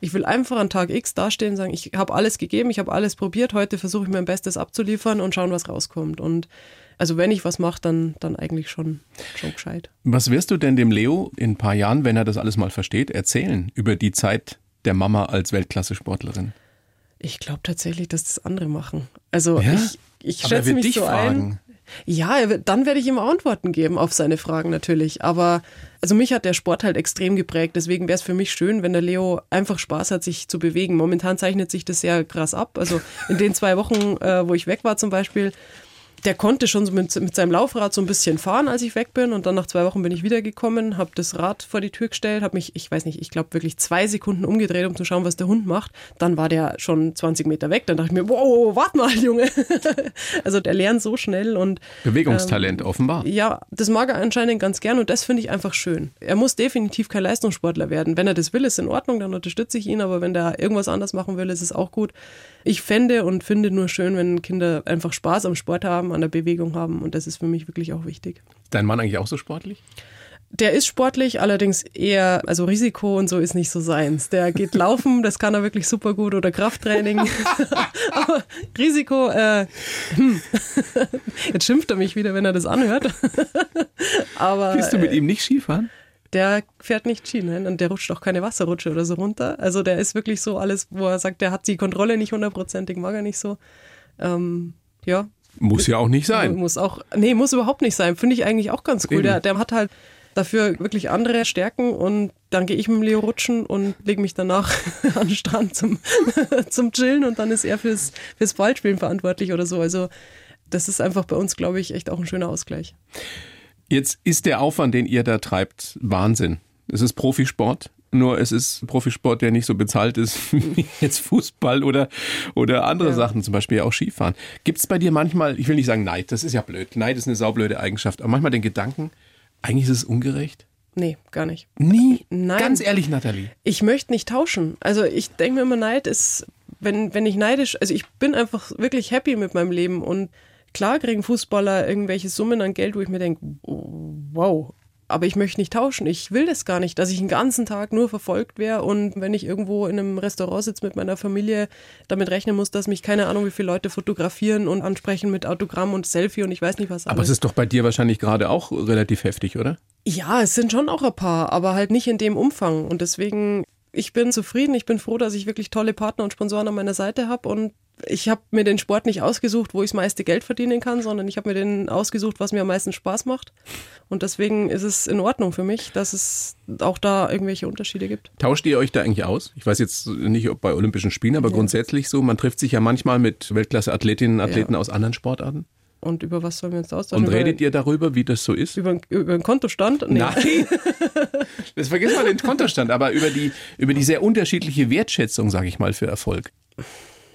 [SPEAKER 1] Ich will einfach an Tag X dastehen und sagen, ich habe alles gegeben, ich habe alles probiert, heute versuche ich mein Bestes abzuliefern und schauen, was rauskommt. Und also wenn ich was mache, dann, dann eigentlich schon, schon gescheit.
[SPEAKER 2] Was wirst du denn dem Leo in ein paar Jahren, wenn er das alles mal versteht, erzählen über die Zeit der Mama als Weltklasse-Sportlerin?
[SPEAKER 1] Ich glaube tatsächlich, dass das andere machen. Also
[SPEAKER 2] Ja?
[SPEAKER 1] ich, ich schätze mich
[SPEAKER 2] dich
[SPEAKER 1] so
[SPEAKER 2] fragen.
[SPEAKER 1] ein. Ja, er wird- dann werde ich ihm Antworten geben auf seine Fragen natürlich. Aber also mich hat der Sport halt extrem geprägt. Deswegen wäre es für mich schön, wenn der Leo einfach Spaß hat, sich zu bewegen. Momentan zeichnet sich das sehr krass ab. Also in den zwei Wochen, äh, wo ich weg war zum Beispiel, der konnte schon so mit, mit seinem Laufrad so ein bisschen fahren, als ich weg bin. Und dann nach zwei Wochen bin ich wiedergekommen, habe das Rad vor die Tür gestellt, habe mich, ich weiß nicht, ich glaube wirklich zwei Sekunden umgedreht, um zu schauen, was der Hund macht. Dann war der schon 20 Meter weg. Dann dachte ich mir, wow, warte mal, [laughs] Junge. also der lernt so schnell und
[SPEAKER 2] Bewegungstalent offenbar.
[SPEAKER 1] ja, das mag er anscheinend ganz gern und das finde ich einfach schön. Er muss definitiv kein Leistungssportler werden. Wenn er das will, ist in Ordnung, dann unterstütze ich ihn, aber wenn der irgendwas anders machen will, ist es auch gut. Ich fände und finde nur schön, wenn Kinder einfach Spaß am Sport haben, an der Bewegung haben und das ist für mich wirklich auch wichtig.
[SPEAKER 2] Dein Mann eigentlich auch so sportlich?
[SPEAKER 1] Der ist sportlich, allerdings eher, also Risiko und so ist nicht so seins. Der geht laufen, das kann er wirklich super gut oder Krafttraining. [laughs] Aber Risiko, äh, hm. jetzt schimpft er mich wieder, wenn er das anhört. [laughs] Aber
[SPEAKER 2] Bist du mit ihm nicht Skifahren?
[SPEAKER 1] Der fährt nicht Ski, nein, und der rutscht auch keine Wasserrutsche oder so runter. Also der ist wirklich so alles, wo er sagt, der hat die Kontrolle nicht hundertprozentig, mag er nicht so. Ähm, ja,
[SPEAKER 2] Muss ja auch nicht sein.
[SPEAKER 1] muss auch, nee, muss überhaupt nicht sein. Finde ich eigentlich auch ganz cool. Der, der hat halt dafür wirklich andere Stärken und dann gehe ich mit dem Leo rutschen und lege mich danach [laughs] an den Strand zum, [laughs] zum Chillen und dann ist er fürs, fürs Ballspielen verantwortlich oder so. Also das ist einfach bei uns, glaube ich, echt auch ein schöner Ausgleich.
[SPEAKER 2] Jetzt ist der Aufwand, den ihr da treibt, Wahnsinn. Es ist Profisport, nur es ist Profisport, der nicht so bezahlt ist [laughs] wie jetzt Fußball oder, oder andere
[SPEAKER 1] Ja.
[SPEAKER 2] Sachen, zum Beispiel auch Skifahren. Gibt es bei dir manchmal, ich will nicht sagen Neid, das ist ja blöd, Neid ist eine saublöde Eigenschaft, aber manchmal den Gedanken, eigentlich ist es ungerecht?
[SPEAKER 1] Nee, gar nicht.
[SPEAKER 2] Nie.
[SPEAKER 1] Nein.
[SPEAKER 2] Ganz ehrlich, Nathalie.
[SPEAKER 1] Ich möchte nicht tauschen. Also ich denke mir immer, Neid ist, wenn, wenn ich neidisch, also ich bin einfach wirklich happy mit meinem Leben und klar kriegen Fußballer irgendwelche Summen an Geld, wo ich mir denke, wow. Aber ich möchte nicht tauschen. Ich will das gar nicht, dass ich den ganzen Tag nur verfolgt wäre und wenn ich irgendwo in einem Restaurant sitze mit meiner Familie, damit rechnen muss, dass mich keine Ahnung, wie viele Leute fotografieren und ansprechen mit Autogramm und Selfie und ich weiß nicht was alles.
[SPEAKER 2] Aber es ist doch bei dir wahrscheinlich gerade auch relativ heftig, oder?
[SPEAKER 1] Ja, es sind schon auch ein paar, aber halt nicht in dem Umfang. Und deswegen, ich bin zufrieden, ich bin froh, dass ich wirklich tolle Partner und Sponsoren an meiner Seite habe. Und ich habe mir den Sport nicht ausgesucht, wo ich das meiste Geld verdienen kann, sondern ich habe mir den ausgesucht, was mir am meisten Spaß macht. Und deswegen ist es in Ordnung für mich, dass es auch da irgendwelche Unterschiede gibt.
[SPEAKER 2] Tauscht ihr euch da eigentlich aus? Ich weiß jetzt nicht, ob bei Olympischen Spielen, aber grundsätzlich so, man trifft sich ja manchmal mit Weltklasse-Athletinnen und Athleten
[SPEAKER 1] Ja.
[SPEAKER 2] aus anderen Sportarten.
[SPEAKER 1] Und über was sollen wir uns austauschen?
[SPEAKER 2] Und
[SPEAKER 1] über,
[SPEAKER 2] redet ihr darüber, wie das so ist?
[SPEAKER 1] über, über einen Kontostand? Nee.
[SPEAKER 2] Nein. [laughs] Das vergisst mal den Kontostand, aber über die, über die sehr unterschiedliche Wertschätzung, sage ich mal, für Erfolg.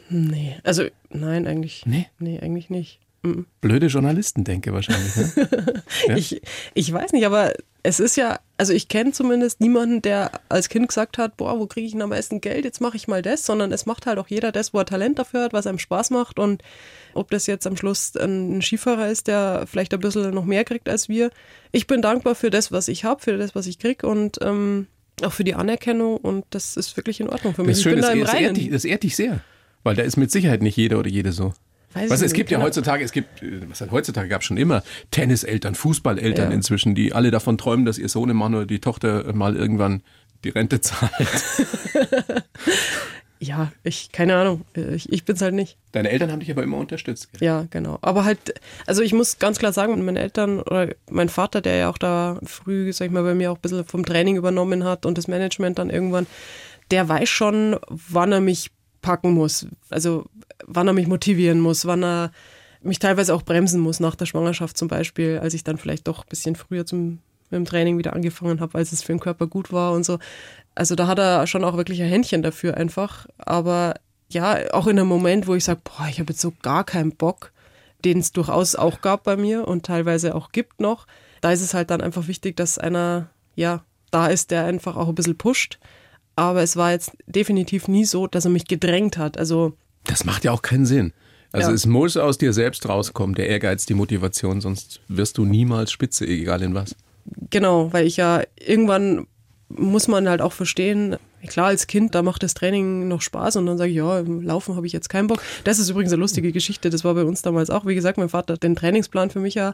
[SPEAKER 1] Nee. Also, nein, eigentlich.
[SPEAKER 2] Nee?
[SPEAKER 1] Nee, eigentlich nicht. Mhm.
[SPEAKER 2] Blöde Journalistendenke wahrscheinlich. Ne? [laughs] Ja?
[SPEAKER 1] Ich, ich weiß nicht, aber es ist ja, also ich kenne zumindest niemanden, der als Kind gesagt hat, boah, wo kriege ich denn am meisten Geld, jetzt mache ich mal das, sondern es macht halt auch jeder das, wo er Talent dafür hat, was einem Spaß macht und ob das jetzt am Schluss ein Skifahrer ist, der vielleicht ein bisschen noch mehr kriegt als wir. Ich bin dankbar für das, was ich habe, für das, was ich krieg und ähm, auch für die Anerkennung und das ist wirklich in Ordnung für mich.
[SPEAKER 2] Das, ist
[SPEAKER 1] ich
[SPEAKER 2] schön,
[SPEAKER 1] bin
[SPEAKER 2] das,
[SPEAKER 1] da im
[SPEAKER 2] das, ehrt dich, das ehrt dich sehr. Weil da ist mit Sicherheit nicht jeder oder jede so.
[SPEAKER 1] Weiß ich
[SPEAKER 2] es gibt ja heutzutage, es gibt, äh, was heißt heutzutage gab es schon immer Tenniseltern, Fußballeltern
[SPEAKER 1] Ja.
[SPEAKER 2] inzwischen, die alle davon träumen, dass ihr Sohnemann oder die Tochter mal irgendwann die Rente zahlt. [laughs]
[SPEAKER 1] Ja, ich, keine Ahnung, ich, ich bin's halt nicht.
[SPEAKER 2] Deine Eltern haben dich aber immer unterstützt. gell?
[SPEAKER 1] Ja, genau. Aber halt, also ich muss ganz klar sagen, meine Eltern oder mein Vater, der ja auch da früh, sag ich mal, bei mir auch ein bisschen vom Training übernommen hat und das Management dann irgendwann, der weiß schon, wann er mich packen muss. Also wann er mich motivieren muss, wann er mich teilweise auch bremsen muss nach der Schwangerschaft zum Beispiel, als ich dann vielleicht doch ein bisschen früher zum mit dem Training wieder angefangen habe, als es für den Körper gut war und so. Also da hat er schon auch wirklich ein Händchen dafür einfach. Aber ja, auch in einem Moment, wo ich sage, boah, ich habe jetzt so gar keinen Bock, den es durchaus auch gab bei mir und teilweise auch gibt noch, da ist es halt dann einfach wichtig, dass einer, ja, da ist, der einfach auch ein bisschen pusht. Aber es war jetzt definitiv nie so, dass er mich gedrängt hat. Also
[SPEAKER 2] Das macht ja auch keinen Sinn. Also
[SPEAKER 1] Ja.
[SPEAKER 2] es muss aus dir selbst rauskommen, der Ehrgeiz, die Motivation, sonst wirst du niemals Spitze, egal in was.
[SPEAKER 1] Genau, weil ich ja irgendwann muss man halt auch verstehen, klar, als Kind, da macht das Training noch Spaß und dann sage ich, ja, im Laufen habe ich jetzt keinen Bock. Das ist übrigens eine lustige Geschichte, das war bei uns damals auch. Wie gesagt, mein Vater hat den Trainingsplan für mich ja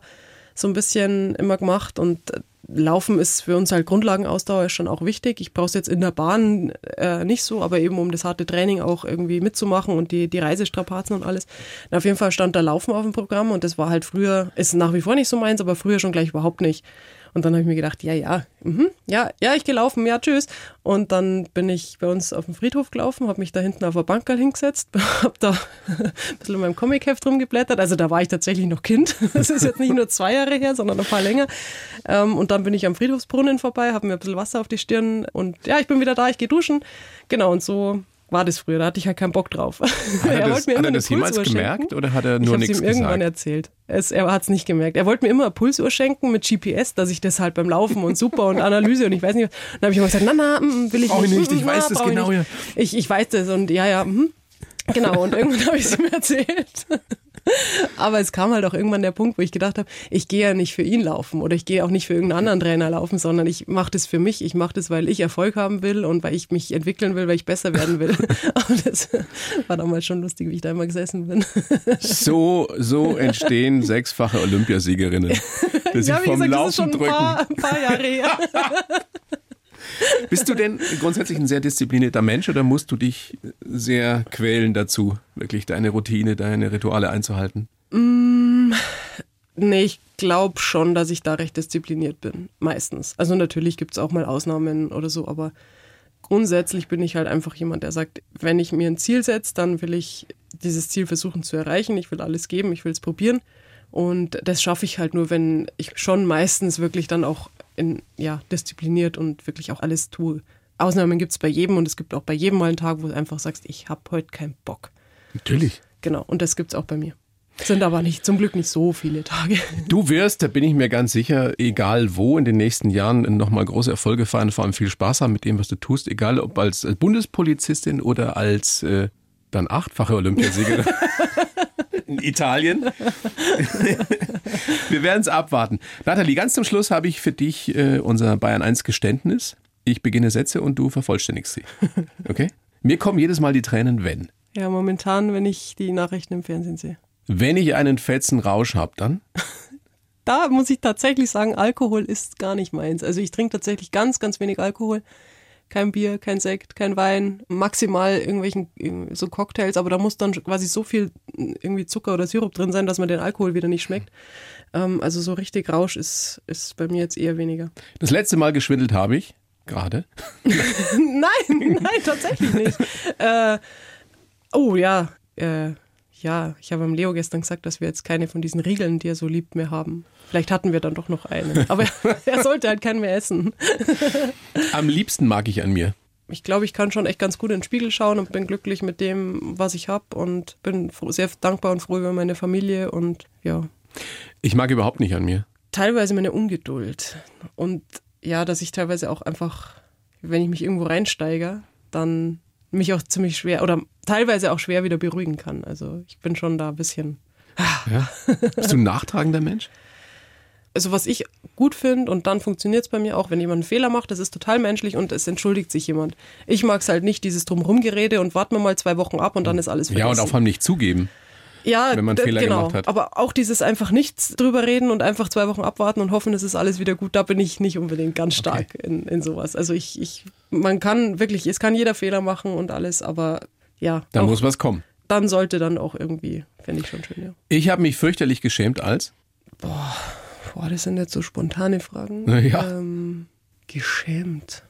[SPEAKER 1] so ein bisschen immer gemacht und äh, Laufen ist für uns halt Grundlagenausdauer ist schon auch wichtig. Ich brauche es jetzt in der Bahn äh, nicht so, aber eben um das harte Training auch irgendwie mitzumachen und die, die Reisestrapazen und alles. Und auf jeden Fall stand da Laufen auf dem Programm und das war halt früher, ist nach wie vor nicht so meins, aber früher schon gleich überhaupt nicht. Und dann habe ich mir gedacht, ja, ja, mhm, ja, ja, ich gehe laufen, ja, tschüss. Und dann bin ich bei uns auf dem Friedhof gelaufen, habe mich da hinten auf der Bankerl hingesetzt, [laughs] habe da ein bisschen in meinem Comicheft rumgeblättert. Also da war ich tatsächlich noch Kind. [laughs] Das ist jetzt nicht nur zwei Jahre her, sondern ein paar länger. Ähm, und dann bin ich am Friedhofsbrunnen vorbei, habe mir ein bisschen Wasser auf die Stirn und ja, ich bin wieder da, ich gehe duschen. Genau, und so war das früher. Da hatte ich halt keinen Bock drauf.
[SPEAKER 2] Hat [laughs] er, das, hat er das jemals
[SPEAKER 1] Pulsuhr
[SPEAKER 2] gemerkt
[SPEAKER 1] schenken.
[SPEAKER 2] oder hat er
[SPEAKER 1] Ich
[SPEAKER 2] nur
[SPEAKER 1] habe es
[SPEAKER 2] nichts
[SPEAKER 1] ihm irgendwann
[SPEAKER 2] gesagt?
[SPEAKER 1] erzählt. Es, er hat es nicht gemerkt. Er wollte mir immer eine Pulsuhr schenken mit GPS, dass ich das halt beim Laufen und super und Analyse und ich weiß nicht. was. Dann habe ich immer gesagt, na, na, mm, will ich
[SPEAKER 2] Brauch ich
[SPEAKER 1] nicht.
[SPEAKER 2] nicht, ich
[SPEAKER 1] mm,
[SPEAKER 2] weiß das
[SPEAKER 1] ich
[SPEAKER 2] genau,
[SPEAKER 1] nicht. Ich, ich weiß das und ja, ja, mhm. Genau, und irgendwann habe ich es ihm erzählt. Aber es kam halt auch irgendwann der Punkt, wo ich gedacht habe, ich gehe ja nicht für ihn laufen oder ich gehe auch nicht für irgendeinen anderen Trainer laufen, sondern ich mache das für mich. Ich mache das, weil ich Erfolg haben will und weil ich mich entwickeln will, weil ich besser werden will. [laughs] Und das war damals schon lustig, wie ich da immer gesessen bin.
[SPEAKER 2] So, so entstehen sechsfache Olympiasiegerinnen. Die sich
[SPEAKER 1] ja,
[SPEAKER 2] vom
[SPEAKER 1] gesagt, das ist
[SPEAKER 2] Laufen
[SPEAKER 1] schon ein
[SPEAKER 2] drücken.
[SPEAKER 1] paar, ein paar Jahre her. [laughs]
[SPEAKER 2] Bist du denn grundsätzlich ein sehr disziplinierter Mensch oder musst du dich sehr quälen dazu, wirklich deine Routine, deine Rituale einzuhalten?
[SPEAKER 1] Nee, ich glaube schon, dass ich da recht diszipliniert bin. Meistens. Also natürlich gibt es auch mal Ausnahmen oder so, aber grundsätzlich bin ich halt einfach jemand, der sagt, wenn ich mir ein Ziel setze, dann will ich dieses Ziel versuchen zu erreichen. Ich will alles geben, ich will es probieren. Und das schaffe ich halt nur, wenn ich schon meistens wirklich dann auch in, ja, diszipliniert und wirklich auch alles tue. Ausnahmen gibt es bei jedem und es gibt auch bei jedem mal einen Tag, wo du einfach sagst, ich habe heute keinen Bock.
[SPEAKER 2] Natürlich.
[SPEAKER 1] Genau, und das gibt es auch bei mir. Sind aber nicht, zum Glück nicht so viele Tage.
[SPEAKER 2] Du wirst, da bin ich mir ganz sicher, egal wo in den nächsten Jahren nochmal große Erfolge feiern, vor allem viel Spaß haben mit dem, was du tust, egal ob als Bundespolizistin oder als äh, dann achtfache Olympiasiegerin [laughs] in Italien. [laughs] Wir werden es abwarten. Nathalie, ganz zum Schluss habe ich für dich äh, unser Bayern 1 Geständnis. Ich beginne Sätze und du vervollständigst sie. Okay? Mir kommen jedes Mal die Tränen, wenn.
[SPEAKER 1] Ja, momentan, wenn ich die Nachrichten im Fernsehen sehe.
[SPEAKER 2] Wenn ich einen fetzen Rausch habe, dann
[SPEAKER 1] Da muss ich tatsächlich sagen, Alkohol ist gar nicht meins. Also ich trinke tatsächlich ganz, ganz wenig Alkohol. Kein Bier, kein Sekt, kein Wein, maximal irgendwelchen so Cocktails, aber da muss dann quasi so viel irgendwie Zucker oder Sirup drin sein, dass man den Alkohol wieder nicht schmeckt. Ähm, also so richtig Rausch ist, ist bei mir jetzt eher weniger.
[SPEAKER 2] das letzte Mal geschwindelt habe ich gerade. [laughs]
[SPEAKER 1] Nein, nein, tatsächlich nicht. [laughs] äh, oh ja, äh, ja, ich habe am Leo gestern gesagt, dass wir jetzt keine von diesen Riegeln, die er so liebt, mehr haben. Vielleicht hatten wir dann doch noch einen. Aber [laughs] er sollte halt keinen mehr essen.
[SPEAKER 2] Am liebsten mag ich an mir.
[SPEAKER 1] Ich glaube, ich kann schon echt ganz gut in den Spiegel schauen und bin glücklich mit dem, was ich habe und bin sehr dankbar und froh über meine Familie und ja,
[SPEAKER 2] Ich mag überhaupt nicht an mir.
[SPEAKER 1] teilweise meine Ungeduld und ja, dass ich teilweise auch einfach, wenn ich mich irgendwo reinsteige, dann mich auch ziemlich schwer oder teilweise auch schwer wieder beruhigen kann. Also ich bin schon da ein bisschen.
[SPEAKER 2] Ja? Bist du ein nachtragender Mensch?
[SPEAKER 1] Also was ich gut finde und dann funktioniert es bei mir auch, wenn jemand einen Fehler macht, das ist total menschlich und es entschuldigt sich jemand. Ich mag es halt nicht, dieses Drumrumgerede und warten wir mal zwei Wochen ab und dann ist alles vergessen.
[SPEAKER 2] Ja, und auch vor allem nicht zugeben.
[SPEAKER 1] Ja,
[SPEAKER 2] wenn man Fehler
[SPEAKER 1] genau.
[SPEAKER 2] gemacht hat.
[SPEAKER 1] Aber auch dieses einfach nichts drüber reden und einfach zwei Wochen abwarten und hoffen, es ist alles wieder gut, da bin ich nicht unbedingt ganz stark in, in sowas. Also ich, ich, man kann wirklich, es kann jeder Fehler machen und alles, aber ja,
[SPEAKER 2] Da
[SPEAKER 1] auch,
[SPEAKER 2] muss was kommen.
[SPEAKER 1] dann sollte dann auch irgendwie, fände ich schon schön, ja.
[SPEAKER 2] Ich habe mich fürchterlich geschämt als.
[SPEAKER 1] Boah, das sind jetzt so spontane Fragen.
[SPEAKER 2] Ja.
[SPEAKER 1] Ähm, geschämt.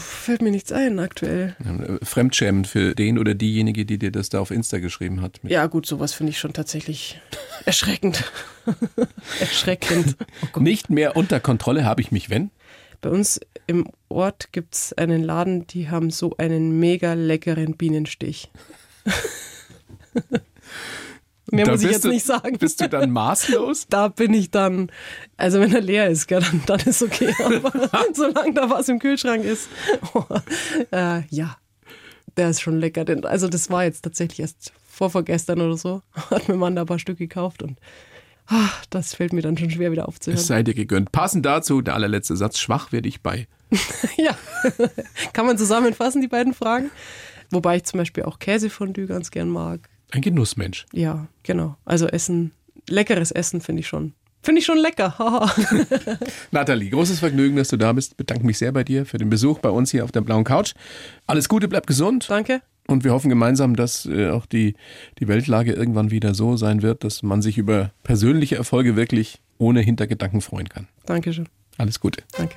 [SPEAKER 1] Fällt mir nichts ein aktuell.
[SPEAKER 2] äh, Fremdschämen für den oder diejenige, die dir das da auf Insta geschrieben hat.
[SPEAKER 1] Ja, gut, sowas finde ich schon tatsächlich erschreckend. [laughs] Erschreckend. Oh.
[SPEAKER 2] Nicht mehr unter Kontrolle habe ich mich, wenn?
[SPEAKER 1] Bei uns im Ort gibt es einen Laden, die haben so einen mega leckeren Bienenstich. [laughs] Mehr
[SPEAKER 2] Da
[SPEAKER 1] muss ich
[SPEAKER 2] bist
[SPEAKER 1] jetzt
[SPEAKER 2] du,
[SPEAKER 1] nicht sagen.
[SPEAKER 2] Bist du dann maßlos? [laughs]
[SPEAKER 1] da bin ich dann, also wenn er leer ist, gell, dann, dann ist okay. [laughs] Aber solange da was im Kühlschrank ist, oh, [laughs] äh, ja, der ist schon lecker. Denn, also das war jetzt tatsächlich erst vorvorgestern oder so, hat mir Mann da ein paar Stück gekauft und ah, das fällt mir dann schon schwer wieder
[SPEAKER 2] Es
[SPEAKER 1] aufzuhören.
[SPEAKER 2] sei dir gegönnt. Passend dazu der allerletzte Satz. Schwach werde ich bei.
[SPEAKER 1] ja, kann man zusammenfassen, die beiden Fragen? Wobei ich zum Beispiel auch Käsefondue ganz gern mag.
[SPEAKER 2] Ein Genussmensch.
[SPEAKER 1] Ja, genau. Also Essen, leckeres Essen finde ich schon. Finde ich schon lecker. [laughs]
[SPEAKER 2] Nathalie, großes Vergnügen, dass du da bist. Bedanke mich sehr bei dir für den Besuch bei uns hier auf der blauen Couch. Alles Gute, bleib gesund.
[SPEAKER 1] Danke.
[SPEAKER 2] Und wir hoffen gemeinsam, dass äh, auch die, die Weltlage irgendwann wieder so sein wird, dass man sich über persönliche Erfolge wirklich ohne Hintergedanken freuen kann.
[SPEAKER 1] Dankeschön.
[SPEAKER 2] Alles Gute.
[SPEAKER 1] Danke.